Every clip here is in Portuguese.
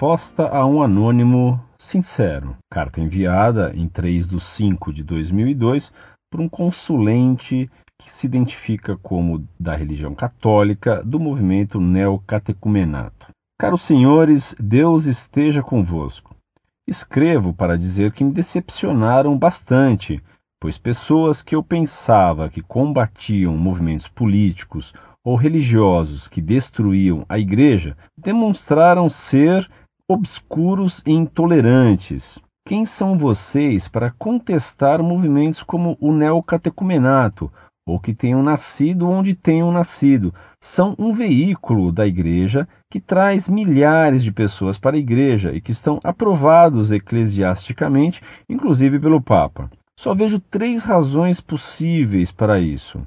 resposta a um anônimo sincero. Carta enviada em 3 de 5 de 2002 por um consulente que se identifica como da religião católica do movimento neocatecumenato. Caros senhores, Deus esteja convosco. Escrevo para dizer que me decepcionaram bastante, pois pessoas que eu pensava que combatiam movimentos políticos ou religiosos que destruíam a igreja demonstraram ser obscuros e intolerantes. Quem são vocês para contestar movimentos como o neocatecumenato, ou que tenham nascido onde tenham nascido? São um veículo da igreja que traz milhares de pessoas para a igreja e que estão aprovados eclesiasticamente, inclusive pelo Papa. Só vejo três razões possíveis para isso.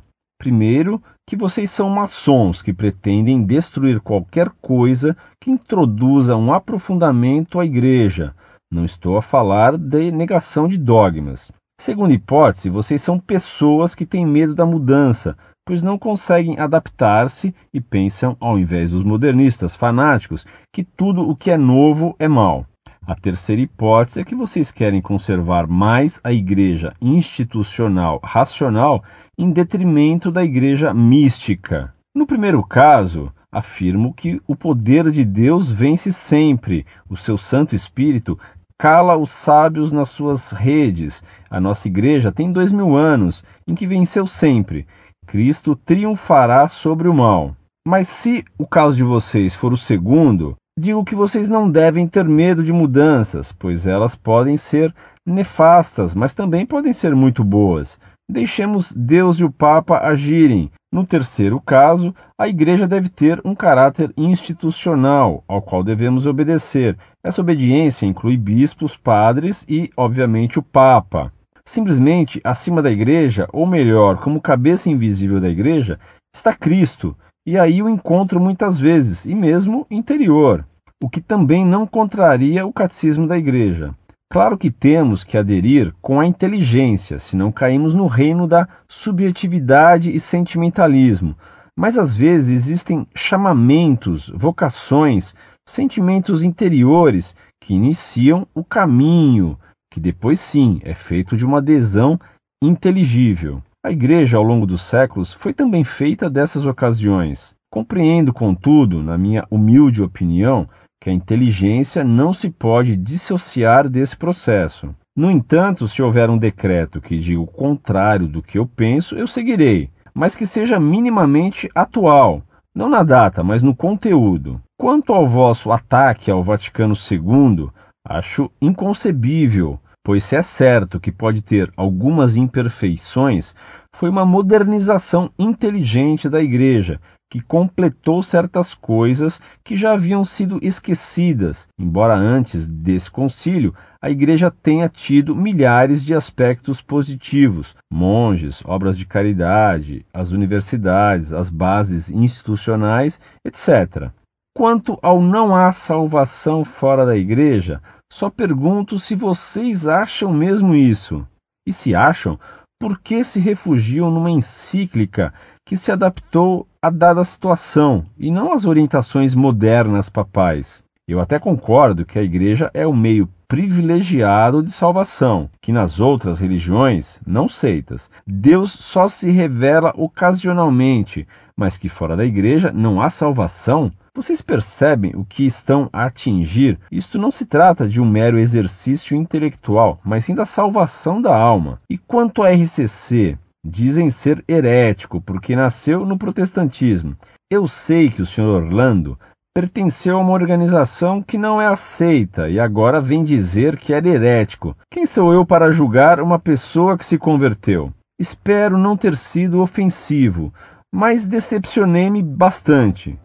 Primeiro, que vocês são maçons que pretendem destruir qualquer coisa que introduza um aprofundamento à igreja. Não estou a falar de negação de dogmas. Segunda hipótese, vocês são pessoas que têm medo da mudança, pois não conseguem adaptar-se e pensam, ao invés dos modernistas fanáticos, que tudo o que é novo é mal. A terceira hipótese é que vocês querem conservar mais a igreja institucional racional em detrimento da igreja mística. No primeiro caso, afirmo que o poder de Deus vence sempre, o seu Santo Espírito cala os sábios nas suas redes. A nossa igreja tem dois mil anos, em que venceu sempre. Cristo triunfará sobre o mal. Mas se o caso de vocês for o segundo, Digo que vocês não devem ter medo de mudanças, pois elas podem ser nefastas, mas também podem ser muito boas. Deixemos Deus e o Papa agirem. No terceiro caso, a Igreja deve ter um caráter institucional, ao qual devemos obedecer. Essa obediência inclui bispos, padres e, obviamente, o Papa. Simplesmente acima da Igreja, ou melhor, como cabeça invisível da Igreja, está Cristo, e aí o encontro muitas vezes, e mesmo interior, o que também não contraria o catecismo da Igreja. Claro que temos que aderir com a inteligência, senão caímos no reino da subjetividade e sentimentalismo. Mas às vezes existem chamamentos, vocações, sentimentos interiores que iniciam o caminho, que depois sim é feito de uma adesão inteligível. A Igreja, ao longo dos séculos, foi também feita dessas ocasiões. Compreendo, contudo, na minha humilde opinião, que a inteligência não se pode dissociar desse processo. No entanto, se houver um decreto que diga o contrário do que eu penso, eu seguirei, mas que seja minimamente atual, não na data, mas no conteúdo. Quanto ao vosso ataque ao Vaticano II, acho inconcebível pois se é certo que pode ter algumas imperfeições, foi uma modernização inteligente da Igreja, que completou certas coisas que já haviam sido esquecidas, embora antes desse concílio a Igreja tenha tido milhares de aspectos positivos: monges, obras de caridade, as universidades, as bases institucionais, etc. Quanto ao não há salvação fora da Igreja, só pergunto se vocês acham mesmo isso. E se acham, por que se refugiam numa encíclica que se adaptou a dada situação e não às orientações modernas papais? Eu até concordo que a igreja é o meio privilegiado de salvação, que nas outras religiões, não seitas, Deus só se revela ocasionalmente, mas que fora da igreja não há salvação vocês percebem o que estão a atingir? Isto não se trata de um mero exercício intelectual, mas sim da salvação da alma. E quanto à RCC, dizem ser herético porque nasceu no protestantismo. Eu sei que o Sr. Orlando pertenceu a uma organização que não é aceita e agora vem dizer que era herético. Quem sou eu para julgar uma pessoa que se converteu? Espero não ter sido ofensivo, mas decepcionei-me bastante.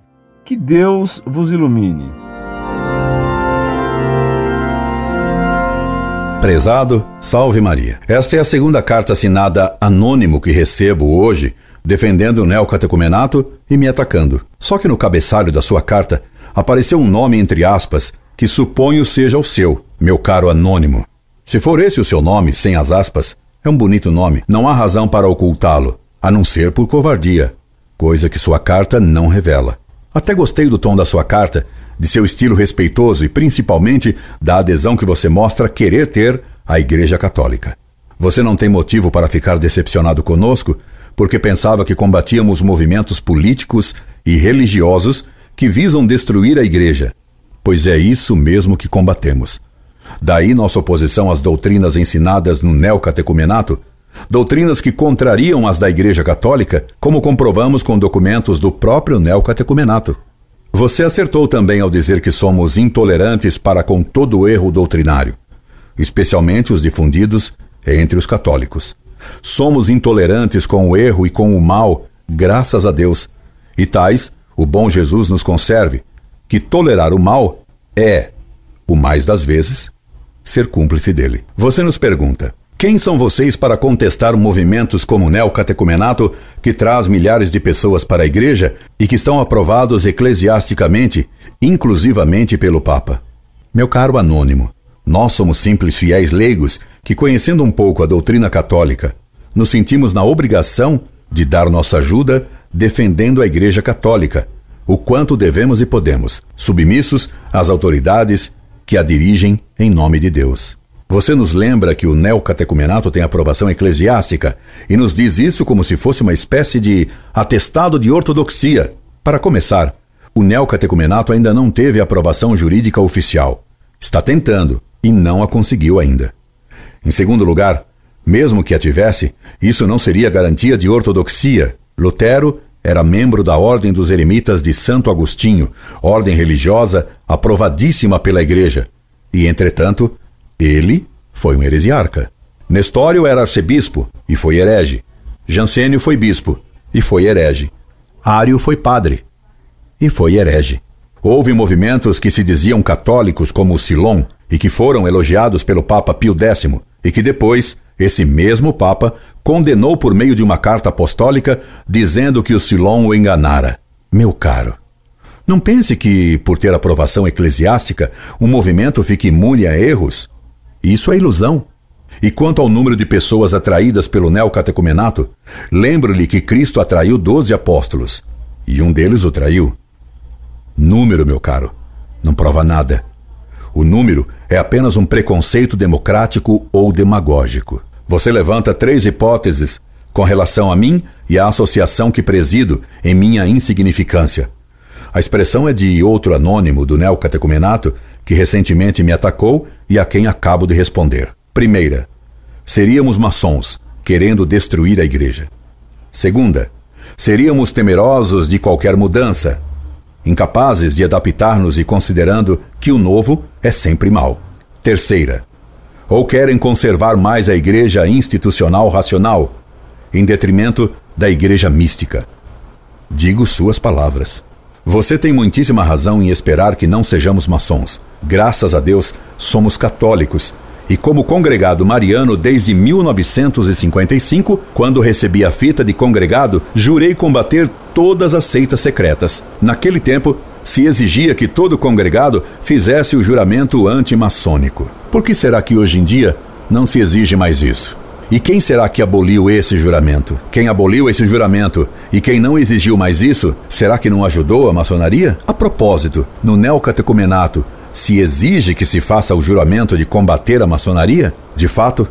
Que Deus vos ilumine. Prezado, salve Maria. Esta é a segunda carta assinada anônimo que recebo hoje, defendendo o neocatecumenato e me atacando. Só que no cabeçalho da sua carta apareceu um nome entre aspas que suponho seja o seu, meu caro anônimo. Se for esse o seu nome, sem as aspas, é um bonito nome, não há razão para ocultá-lo, a não ser por covardia, coisa que sua carta não revela. Até gostei do tom da sua carta, de seu estilo respeitoso e principalmente da adesão que você mostra querer ter à Igreja Católica. Você não tem motivo para ficar decepcionado conosco, porque pensava que combatíamos movimentos políticos e religiosos que visam destruir a Igreja, pois é isso mesmo que combatemos. Daí nossa oposição às doutrinas ensinadas no neocatecumenato, doutrinas que contrariam as da Igreja Católica, como comprovamos com documentos do próprio neocatecumenato. Você acertou também ao dizer que somos intolerantes para com todo erro doutrinário, especialmente os difundidos entre os católicos. Somos intolerantes com o erro e com o mal, graças a Deus. E tais, o bom Jesus nos conserve, que tolerar o mal é, o mais das vezes, ser cúmplice dele. Você nos pergunta: quem são vocês para contestar movimentos como o neocatecumenato, que traz milhares de pessoas para a igreja e que estão aprovados eclesiasticamente, inclusivamente pelo Papa? Meu caro anônimo, nós somos simples fiéis leigos que, conhecendo um pouco a doutrina católica, nos sentimos na obrigação de dar nossa ajuda defendendo a Igreja Católica, o quanto devemos e podemos, submissos às autoridades que a dirigem em nome de Deus. Você nos lembra que o neocatecumenato tem aprovação eclesiástica e nos diz isso como se fosse uma espécie de atestado de ortodoxia. Para começar, o neocatecumenato ainda não teve aprovação jurídica oficial. Está tentando e não a conseguiu ainda. Em segundo lugar, mesmo que a tivesse, isso não seria garantia de ortodoxia. Lutero era membro da Ordem dos Eremitas de Santo Agostinho, ordem religiosa aprovadíssima pela Igreja. E, entretanto, ele foi um heresiarca. Nestório era arcebispo e foi herege. Jansênio foi bispo e foi herege. Ário foi padre e foi herege. Houve movimentos que se diziam católicos, como o Silon, e que foram elogiados pelo Papa Pio X, e que depois esse mesmo Papa condenou por meio de uma carta apostólica, dizendo que o Silon o enganara. Meu caro, não pense que, por ter aprovação eclesiástica, o movimento fique imune a erros. Isso é ilusão. E quanto ao número de pessoas atraídas pelo neocatecumenato, lembro-lhe que Cristo atraiu doze apóstolos, e um deles o traiu. Número, meu caro, não prova nada. O número é apenas um preconceito democrático ou demagógico. Você levanta três hipóteses com relação a mim e à associação que presido em minha insignificância. A expressão é de outro anônimo do neocatecumenato que recentemente me atacou e a quem acabo de responder. Primeira, seríamos maçons, querendo destruir a igreja. Segunda, seríamos temerosos de qualquer mudança, incapazes de adaptar-nos e considerando que o novo é sempre mal. Terceira, ou querem conservar mais a igreja institucional racional, em detrimento da igreja mística. Digo suas palavras. Você tem muitíssima razão em esperar que não sejamos maçons. Graças a Deus, somos católicos. E como congregado mariano desde 1955, quando recebi a fita de congregado, jurei combater todas as seitas secretas. Naquele tempo, se exigia que todo congregado fizesse o juramento antimaçônico. Por que será que hoje em dia não se exige mais isso? E quem será que aboliu esse juramento? Quem aboliu esse juramento e quem não exigiu mais isso, será que não ajudou a maçonaria? A propósito, no neocatecumenato, se exige que se faça o juramento de combater a maçonaria? De fato,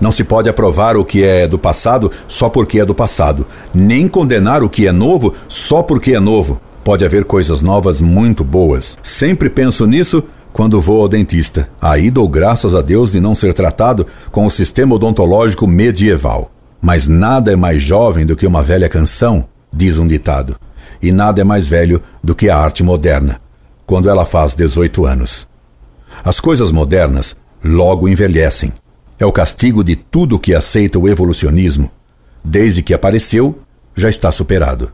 não se pode aprovar o que é do passado só porque é do passado, nem condenar o que é novo só porque é novo. Pode haver coisas novas muito boas. Sempre penso nisso quando vou ao dentista. Aí dou graças a Deus de não ser tratado com o sistema odontológico medieval. Mas nada é mais jovem do que uma velha canção, diz um ditado. E nada é mais velho do que a arte moderna, quando ela faz 18 anos. As coisas modernas logo envelhecem. É o castigo de tudo que aceita o evolucionismo. Desde que apareceu, já está superado.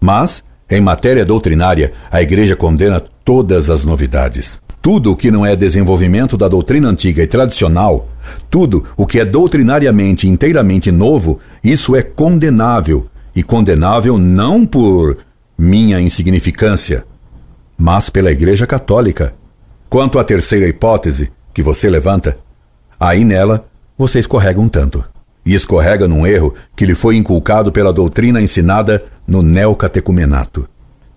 Mas, em matéria doutrinária, a Igreja condena todas as novidades. Tudo o que não é desenvolvimento da doutrina antiga e tradicional, tudo o que é doutrinariamente inteiramente novo, isso é condenável. E condenável não por minha insignificância, mas pela Igreja Católica. Quanto à terceira hipótese que você levanta, aí nela você escorrega um tanto. E escorrega num erro que lhe foi inculcado pela doutrina ensinada no neocatecumenato.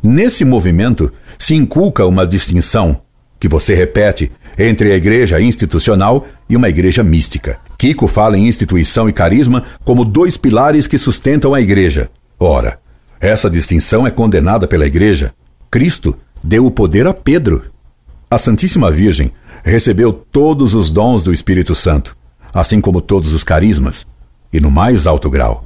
Nesse movimento se inculca uma distinção que você repete entre a igreja institucional e uma igreja mística. Kiko fala em instituição e carisma como dois pilares que sustentam a igreja. Ora, essa distinção é condenada pela igreja. Cristo deu o poder a Pedro. A Santíssima Virgem recebeu todos os dons do Espírito Santo, assim como todos os carismas, e no mais alto grau.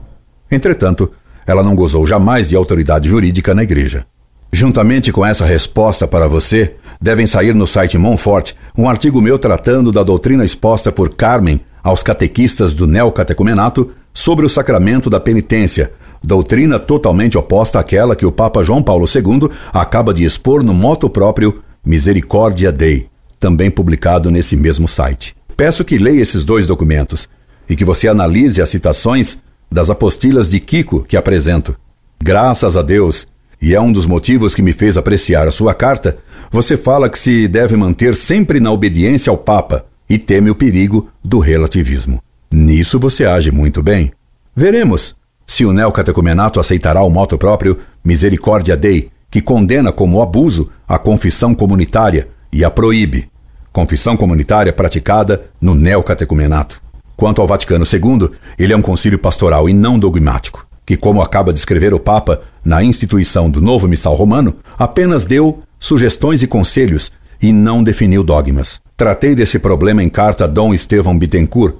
Entretanto, ela não gozou jamais de autoridade jurídica na igreja. Juntamente com essa resposta para você, devem sair no site Monfort um artigo meu tratando da doutrina exposta por Carmen aos catequistas do neocatecumenato sobre o sacramento da penitência, doutrina totalmente oposta àquela que o Papa João Paulo II acaba de expor no moto próprio Misericórdia Dei, também publicado nesse mesmo site. Peço que leia esses dois documentos e que você analise as citações das apostilas de Kiko que apresento. Graças a Deus, e é um dos motivos que me fez apreciar a sua carta, você fala que se deve manter sempre na obediência ao Papa e teme o perigo do relativismo. Nisso você age muito bem. Veremos se o neocatecumenato aceitará o moto próprio Misericórdia Dei, que condena como abuso a confissão comunitária e a proíbe. Confissão comunitária praticada no neocatecumenato. Quanto ao Vaticano II, ele é um concílio pastoral e não dogmático que, como acaba de escrever o Papa na instituição do novo missal romano, apenas deu sugestões e conselhos e não definiu dogmas. Tratei desse problema em carta a Dom Estevão Bittencourt,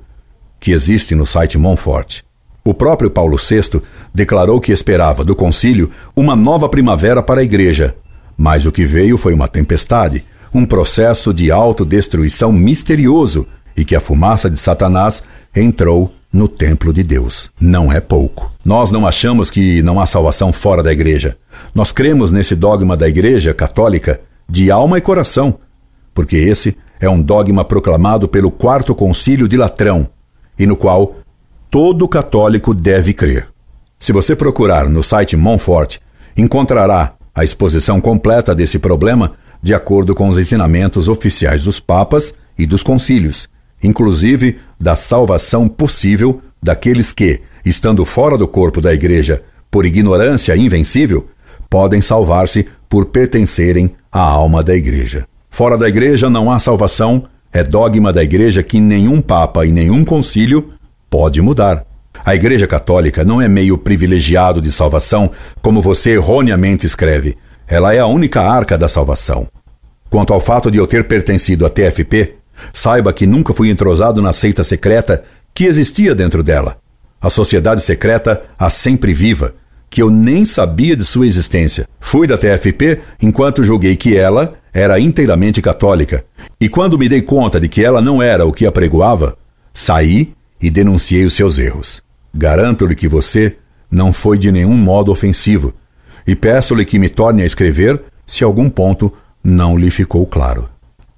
que existe no site Monfort. O próprio Paulo VI declarou que esperava do concílio uma nova primavera para a igreja, mas o que veio foi uma tempestade, um processo de autodestruição misterioso e que a fumaça de Satanás entrou no templo de Deus. Não é pouco. Nós não achamos que não há salvação fora da igreja. Nós cremos nesse dogma da igreja católica de alma e coração, porque esse é um dogma proclamado pelo Quarto Concílio de Latrão e no qual todo católico deve crer. Se você procurar no site Monfort, encontrará a exposição completa desse problema de acordo com os ensinamentos oficiais dos papas e dos concílios inclusive da salvação possível daqueles que, estando fora do corpo da igreja por ignorância invencível, podem salvar-se por pertencerem à alma da igreja. Fora da igreja não há salvação, é dogma da igreja que nenhum papa e nenhum concílio pode mudar. A Igreja Católica não é meio privilegiado de salvação, como você erroneamente escreve. Ela é a única arca da salvação. Quanto ao fato de eu ter pertencido à TFP, Saiba que nunca fui entrosado na seita secreta que existia dentro dela. A sociedade secreta, a sempre viva, que eu nem sabia de sua existência. Fui da TFP enquanto julguei que ela era inteiramente católica. E quando me dei conta de que ela não era o que apregoava, saí e denunciei os seus erros. Garanto-lhe que você não foi de nenhum modo ofensivo, e peço-lhe que me torne a escrever se algum ponto não lhe ficou claro.